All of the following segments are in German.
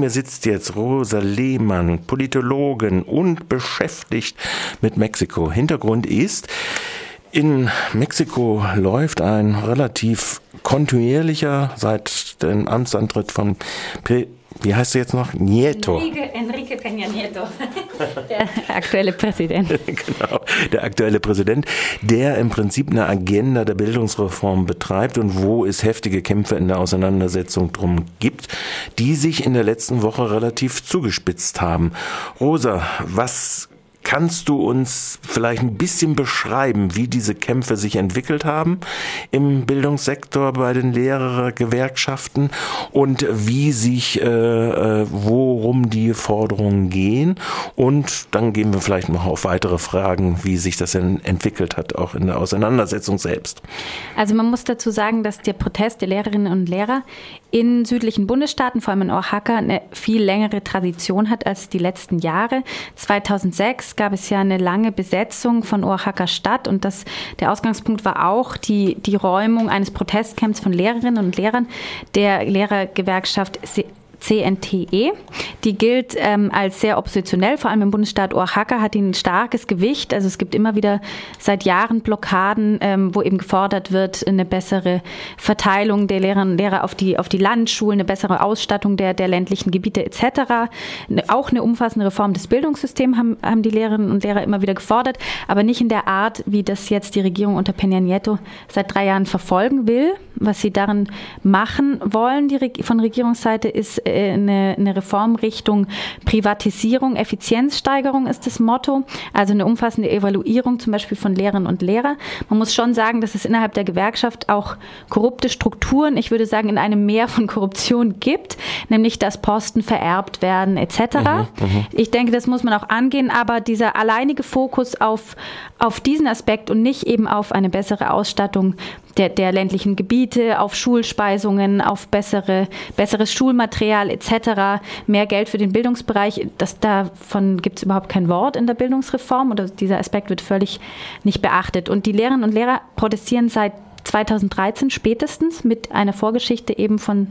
mir sitzt jetzt Rosa Lehmann, Politologin und beschäftigt mit Mexiko. Hintergrund ist, in Mexiko läuft ein relativ kontinuierlicher seit dem Amtsantritt von wie heißt er jetzt noch? Nieto. Enrique, Enrique Peña Nieto, der aktuelle Präsident. genau, der aktuelle Präsident, der im Prinzip eine Agenda der Bildungsreform betreibt und wo es heftige Kämpfe in der Auseinandersetzung drum gibt, die sich in der letzten Woche relativ zugespitzt haben. Rosa, was Kannst du uns vielleicht ein bisschen beschreiben, wie diese Kämpfe sich entwickelt haben im Bildungssektor bei den Lehrergewerkschaften und wie sich, äh, äh, worum die Forderungen gehen? Und dann gehen wir vielleicht noch auf weitere Fragen, wie sich das entwickelt hat, auch in der Auseinandersetzung selbst. Also man muss dazu sagen, dass der Protest der Lehrerinnen und Lehrer in südlichen Bundesstaaten, vor allem in Oaxaca, eine viel längere Tradition hat als die letzten Jahre. 2006 gab es ja eine lange Besetzung von Oaxaca Stadt und das, der Ausgangspunkt war auch die, die Räumung eines Protestcamps von Lehrerinnen und Lehrern der Lehrergewerkschaft CNTE. Die gilt ähm, als sehr oppositionell, vor allem im Bundesstaat Oaxaca hat die ein starkes Gewicht. Also es gibt immer wieder seit Jahren Blockaden, ähm, wo eben gefordert wird, eine bessere Verteilung der Lehrerinnen und Lehrer auf die, auf die Landschulen, eine bessere Ausstattung der, der ländlichen Gebiete etc. Auch eine umfassende Reform des Bildungssystems haben, haben die Lehrerinnen und Lehrer immer wieder gefordert, aber nicht in der Art, wie das jetzt die Regierung unter Peña Nieto seit drei Jahren verfolgen will. Was sie darin machen wollen, die von Regierungsseite, ist äh, eine, eine Reform Richtung Privatisierung, Effizienzsteigerung ist das Motto. Also eine umfassende Evaluierung zum Beispiel von Lehrern und Lehrer. Man muss schon sagen, dass es innerhalb der Gewerkschaft auch korrupte Strukturen, ich würde sagen, in einem Meer von Korruption gibt, nämlich dass Posten vererbt werden etc. Mhm, mhm, ich denke, das muss man auch angehen, aber dieser alleinige Fokus auf, auf diesen Aspekt und nicht eben auf eine bessere Ausstattung der, der ländlichen Gebiete, auf Schulspeisungen, auf bessere, besseres Schulmaterial etc., mehr Geld für den Bildungsbereich. Das, davon gibt es überhaupt kein Wort in der Bildungsreform oder dieser Aspekt wird völlig nicht beachtet. Und die Lehrerinnen und Lehrer protestieren seit 2013 spätestens mit einer Vorgeschichte eben von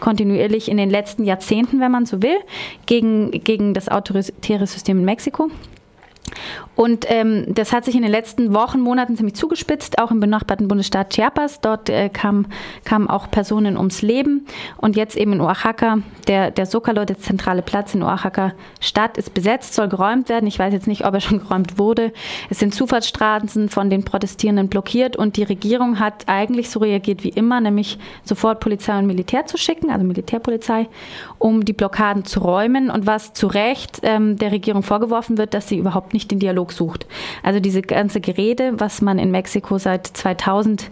kontinuierlich in den letzten Jahrzehnten, wenn man so will, gegen, gegen das autoritäre System in Mexiko. Und ähm, das hat sich in den letzten Wochen, Monaten ziemlich zugespitzt, auch im benachbarten Bundesstaat Chiapas. Dort äh, kamen kam auch Personen ums Leben. Und jetzt eben in Oaxaca, der, der Zocalo, der zentrale Platz in Oaxaca Stadt, ist besetzt, soll geräumt werden. Ich weiß jetzt nicht, ob er schon geräumt wurde. Es sind Zufahrtsstraßen von den Protestierenden blockiert und die Regierung hat eigentlich so reagiert wie immer, nämlich sofort Polizei und Militär zu schicken, also Militärpolizei, um die Blockaden zu räumen. Und was zu Recht ähm, der Regierung vorgeworfen wird, dass sie überhaupt nicht den Dialog sucht. Also diese ganze Gerede, was man in Mexiko seit 2000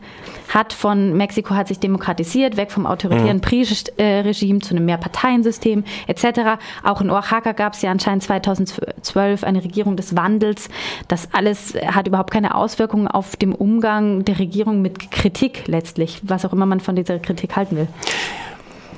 hat, von Mexiko hat sich demokratisiert, weg vom autoritären mhm. PRI-Regime zu einem Mehrparteiensystem etc. Auch in Oaxaca gab es ja anscheinend 2012 eine Regierung des Wandels. Das alles hat überhaupt keine Auswirkungen auf den Umgang der Regierung mit Kritik letztlich, was auch immer man von dieser Kritik halten will.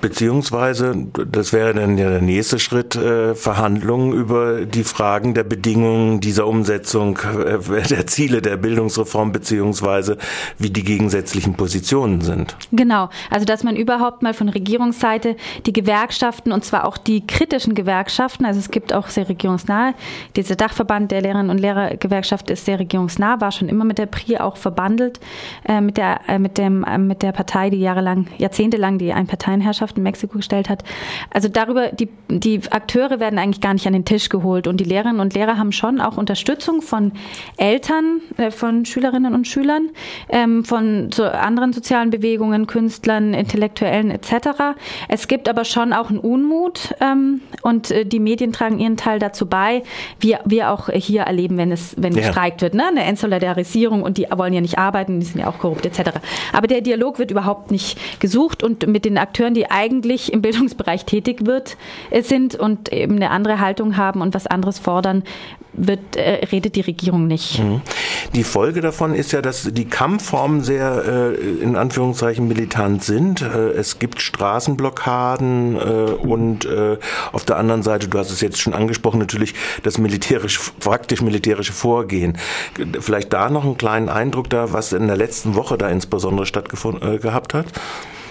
Beziehungsweise, das wäre dann ja der nächste Schritt, äh, Verhandlungen über die Fragen der Bedingungen dieser Umsetzung äh, der Ziele der Bildungsreform, beziehungsweise wie die gegensätzlichen Positionen sind. Genau, also dass man überhaupt mal von Regierungsseite die Gewerkschaften und zwar auch die kritischen Gewerkschaften, also es gibt auch sehr regierungsnahe, dieser Dachverband der Lehrerinnen und Lehrergewerkschaft ist sehr regierungsnah, war schon immer mit der PRI auch verbandelt, äh, mit, der, äh, mit, dem, äh, mit der Partei, die jahrelang, jahrzehntelang die Einparteienherrschaft Gesellschaft in Mexiko gestellt hat. Also darüber, die, die Akteure werden eigentlich gar nicht an den Tisch geholt und die Lehrerinnen und Lehrer haben schon auch Unterstützung von Eltern, äh, von Schülerinnen und Schülern, ähm, von so anderen sozialen Bewegungen, Künstlern, Intellektuellen etc. Es gibt aber schon auch einen Unmut ähm, und äh, die Medien tragen ihren Teil dazu bei, wie wir auch hier erleben, wenn es wenn ja. gestreikt wird, ne? eine Entsolidarisierung und die wollen ja nicht arbeiten, die sind ja auch korrupt etc. Aber der Dialog wird überhaupt nicht gesucht und mit den Akteuren, die eigentlich im Bildungsbereich tätig wird, äh, sind und eben eine andere Haltung haben und was anderes fordern, wird, äh, redet die Regierung nicht. Mhm. Die Folge davon ist ja, dass die Kampfformen sehr äh, in Anführungszeichen militant sind. Äh, es gibt Straßenblockaden äh, und äh, auf der anderen Seite, du hast es jetzt schon angesprochen, natürlich das militärische, praktisch militärische Vorgehen. Vielleicht da noch einen kleinen Eindruck da, was in der letzten Woche da insbesondere stattgefunden gehabt hat?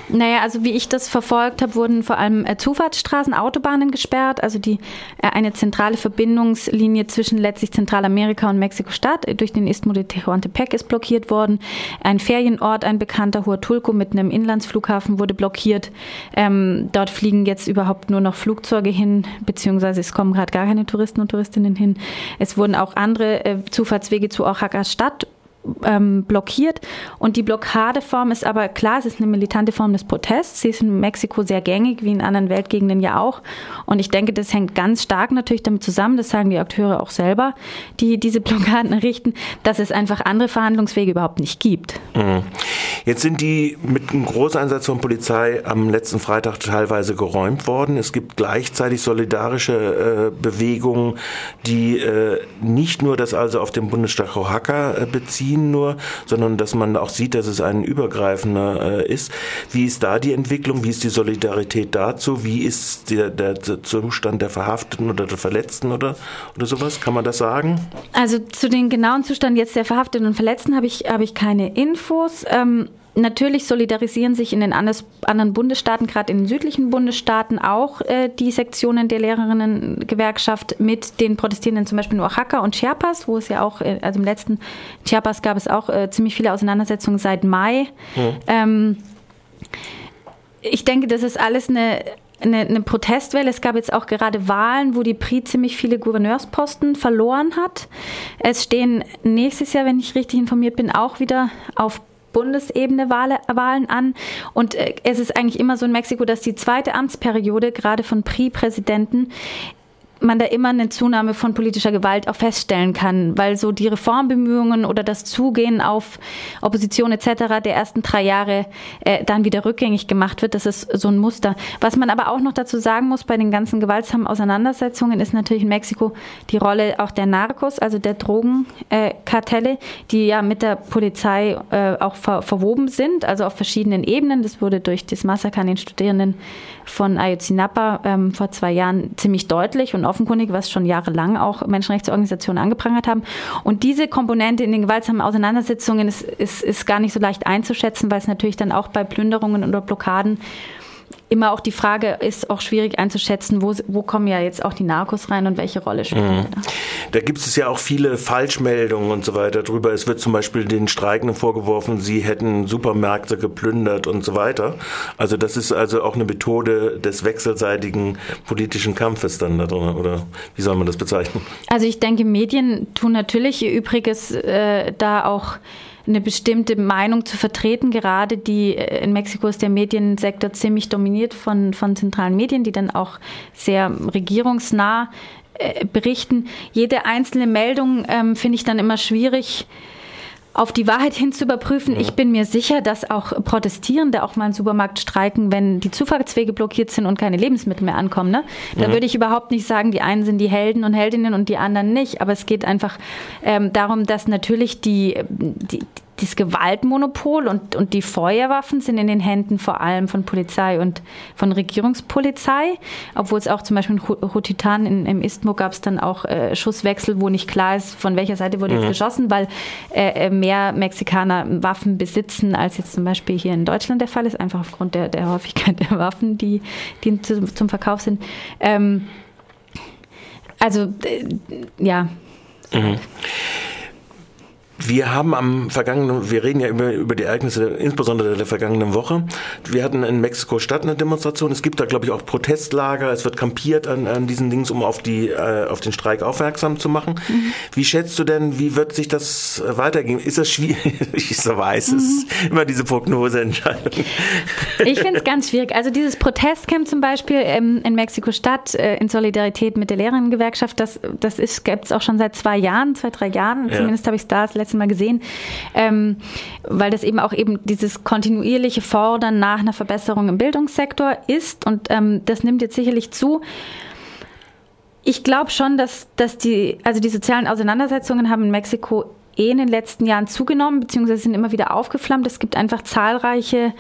Naja, also wie ich das verfolgt habe, wurden vor allem äh, Zufahrtsstraßen, Autobahnen gesperrt, also die äh, eine zentrale Verbindungslinie zwischen letztlich Zentralamerika und Mexiko-Stadt äh, durch den Istmo de Tehuantepec ist blockiert worden. Ein Ferienort, ein bekannter Huatulco mit einem Inlandsflughafen wurde blockiert. Ähm, dort fliegen jetzt überhaupt nur noch Flugzeuge hin, beziehungsweise es kommen gerade gar keine Touristen und Touristinnen hin. Es wurden auch andere äh, Zufahrtswege zu Oaxacas Stadt ähm, blockiert. Und die Blockadeform ist aber klar, es ist eine militante Form des Protests. Sie ist in Mexiko sehr gängig, wie in anderen Weltgegenden ja auch. Und ich denke, das hängt ganz stark natürlich damit zusammen, das sagen die Akteure auch selber, die diese Blockaden errichten, dass es einfach andere Verhandlungswege überhaupt nicht gibt. Mhm. Jetzt sind die mit einem Großeinsatz von Polizei am letzten Freitag teilweise geräumt worden. Es gibt gleichzeitig solidarische äh, Bewegungen, die äh, nicht nur das also auf den Bundesstaat Oaxaca äh, beziehen, Berlin nur, sondern dass man auch sieht, dass es ein übergreifender äh, ist. Wie ist da die Entwicklung? Wie ist die Solidarität dazu? Wie ist der, der, der Zustand der Verhafteten oder der Verletzten oder, oder sowas? Kann man das sagen? Also zu den genauen Zustand jetzt der Verhafteten und Verletzten habe ich, habe ich keine Infos. Ähm Natürlich solidarisieren sich in den anderen Bundesstaaten, gerade in den südlichen Bundesstaaten, auch äh, die Sektionen der Lehrerinnengewerkschaft mit den Protestierenden, zum Beispiel in Oaxaca und Chiapas, wo es ja auch, äh, also im letzten Chiapas gab es auch äh, ziemlich viele Auseinandersetzungen seit Mai. Mhm. Ähm, ich denke, das ist alles eine eine, eine, Protestwelle. Es gab jetzt auch gerade Wahlen, wo die PRI ziemlich viele Gouverneursposten verloren hat. Es stehen nächstes Jahr, wenn ich richtig informiert bin, auch wieder auf Bundesebene Wahlen an. Und äh, es ist eigentlich immer so in Mexiko, dass die zweite Amtsperiode gerade von PRI-Präsidenten man da immer eine Zunahme von politischer Gewalt auch feststellen kann, weil so die Reformbemühungen oder das Zugehen auf Opposition etc. der ersten drei Jahre äh, dann wieder rückgängig gemacht wird. Das ist so ein Muster. Was man aber auch noch dazu sagen muss bei den ganzen gewaltsamen Auseinandersetzungen ist natürlich in Mexiko die Rolle auch der Narcos, also der Drogenkartelle, äh, die ja mit der Polizei äh, auch ver verwoben sind, also auf verschiedenen Ebenen. Das wurde durch das Massaker an den Studierenden von Ayotzinapa ähm, vor zwei Jahren ziemlich deutlich und offenkundig, was schon jahrelang auch Menschenrechtsorganisationen angeprangert haben. Und diese Komponente in den gewaltsamen Auseinandersetzungen ist, ist, ist gar nicht so leicht einzuschätzen, weil es natürlich dann auch bei Plünderungen oder Blockaden immer auch die Frage ist auch schwierig einzuschätzen, wo, wo kommen ja jetzt auch die Narcos rein und welche Rolle spielen mhm. da? Da gibt es ja auch viele Falschmeldungen und so weiter drüber. Es wird zum Beispiel den Streikenden vorgeworfen, sie hätten Supermärkte geplündert und so weiter. Also das ist also auch eine Methode des wechselseitigen politischen Kampfes dann da drin, oder wie soll man das bezeichnen? Also ich denke, Medien tun natürlich ihr Übriges äh, da auch eine bestimmte Meinung zu vertreten. Gerade die äh, in Mexiko ist der Mediensektor ziemlich dominiert von, von zentralen Medien, die dann auch sehr regierungsnah äh, berichten. Jede einzelne Meldung ähm, finde ich dann immer schwierig auf die Wahrheit hin zu überprüfen. Ich bin mir sicher, dass auch Protestierende auch mal im Supermarkt streiken, wenn die Zufahrtswege blockiert sind und keine Lebensmittel mehr ankommen. Ne? Da mhm. würde ich überhaupt nicht sagen, die einen sind die Helden und Heldinnen und die anderen nicht. Aber es geht einfach ähm, darum, dass natürlich die, die, das Gewaltmonopol und, und die Feuerwaffen sind in den Händen vor allem von Polizei und von Regierungspolizei, obwohl es auch zum Beispiel in Hutitan in, im Istmo gab es dann auch äh, Schusswechsel, wo nicht klar ist, von welcher Seite wurde mhm. jetzt geschossen, weil äh, äh, mehr Mexikaner Waffen besitzen, als jetzt zum Beispiel hier in Deutschland der Fall ist, einfach aufgrund der, der Häufigkeit der Waffen, die, die zu, zum Verkauf sind. Ähm, also, äh, ja. Mhm. Wir haben am vergangenen, wir reden ja über, über die Ereignisse, insbesondere der vergangenen Woche. Wir hatten in Mexiko-Stadt eine Demonstration. Es gibt da, glaube ich, auch Protestlager. Es wird kampiert an, an diesen Dings, um auf, die, äh, auf den Streik aufmerksam zu machen. Mhm. Wie schätzt du denn, wie wird sich das weitergehen? Ist das schwierig? Ich so weiß, mhm. es ist immer diese Prognoseentscheidung. Ich finde es ganz schwierig. Also dieses Protestcamp zum Beispiel ähm, in Mexiko-Stadt äh, in Solidarität mit der Lehrerinnengewerkschaft, das, das gibt es auch schon seit zwei Jahren, zwei, drei Jahren. Ja. Zumindest habe ich es da das letzte letzte Mal gesehen, ähm, weil das eben auch eben dieses kontinuierliche Fordern nach einer Verbesserung im Bildungssektor ist und ähm, das nimmt jetzt sicherlich zu. Ich glaube schon, dass, dass die, also die sozialen Auseinandersetzungen haben in Mexiko eh in den letzten Jahren zugenommen, beziehungsweise sind immer wieder aufgeflammt. Es gibt einfach zahlreiche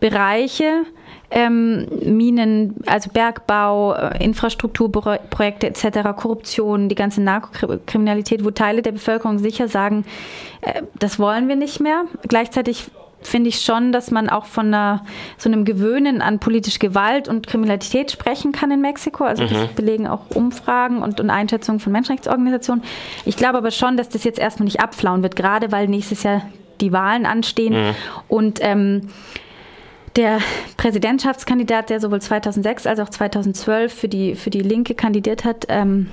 Bereiche, ähm, Minen, also Bergbau, äh, Infrastrukturprojekte etc., Korruption, die ganze Narkokriminalität, wo Teile der Bevölkerung sicher sagen, äh, das wollen wir nicht mehr. Gleichzeitig finde ich schon, dass man auch von einer, so einem Gewöhnen an politische Gewalt und Kriminalität sprechen kann in Mexiko. Also das mhm. belegen auch Umfragen und, und Einschätzungen von Menschenrechtsorganisationen. Ich glaube aber schon, dass das jetzt erstmal nicht abflauen wird, gerade weil nächstes Jahr die Wahlen anstehen. Mhm. Und ähm, der Präsidentschaftskandidat, der sowohl 2006 als auch 2012 für die, für die Linke kandidiert hat, ähm,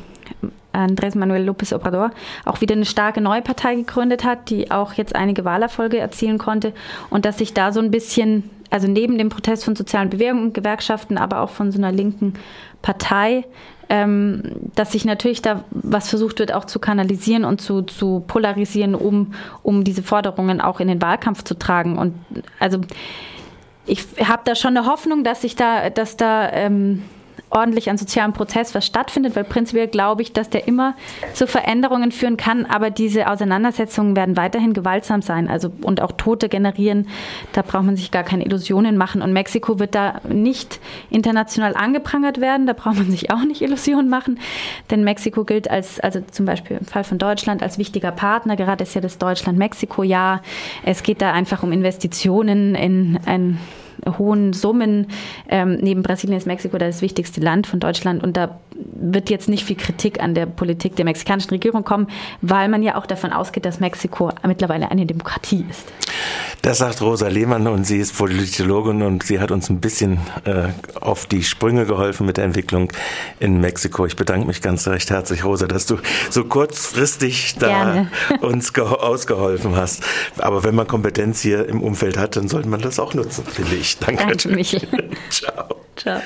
Andrés Manuel López Obrador auch wieder eine starke neue Partei gegründet hat, die auch jetzt einige Wahlerfolge erzielen konnte und dass sich da so ein bisschen, also neben dem Protest von sozialen Bewegungen und Gewerkschaften, aber auch von so einer linken Partei, ähm, dass sich natürlich da was versucht wird, auch zu kanalisieren und zu, zu polarisieren, um, um diese Forderungen auch in den Wahlkampf zu tragen. Und also ich habe da schon eine Hoffnung, dass sich da, dass da ähm, ordentlich an sozialem Prozess was stattfindet, weil prinzipiell glaube ich, dass der immer zu Veränderungen führen kann, aber diese Auseinandersetzungen werden weiterhin gewaltsam sein, also und auch Tote generieren. Da braucht man sich gar keine Illusionen machen. Und Mexiko wird da nicht international angeprangert werden, da braucht man sich auch nicht Illusionen machen, denn Mexiko gilt als, also zum Beispiel im Fall von Deutschland als wichtiger Partner, gerade ist ja das Deutschland-Mexiko-Jahr. Es geht da einfach um Investitionen in ein hohen Summen. Ähm, neben Brasilien ist Mexiko das wichtigste Land von Deutschland und da wird jetzt nicht viel Kritik an der Politik der mexikanischen Regierung kommen, weil man ja auch davon ausgeht, dass Mexiko mittlerweile eine Demokratie ist. Das sagt Rosa Lehmann und sie ist Politologin und sie hat uns ein bisschen äh, auf die Sprünge geholfen mit der Entwicklung in Mexiko. Ich bedanke mich ganz recht herzlich, Rosa, dass du so kurzfristig da Gerne. uns ausgeholfen hast. Aber wenn man Kompetenz hier im Umfeld hat, dann sollte man das auch nutzen, finde ich. Danke. Danke, Michel. Ciao. Ciao.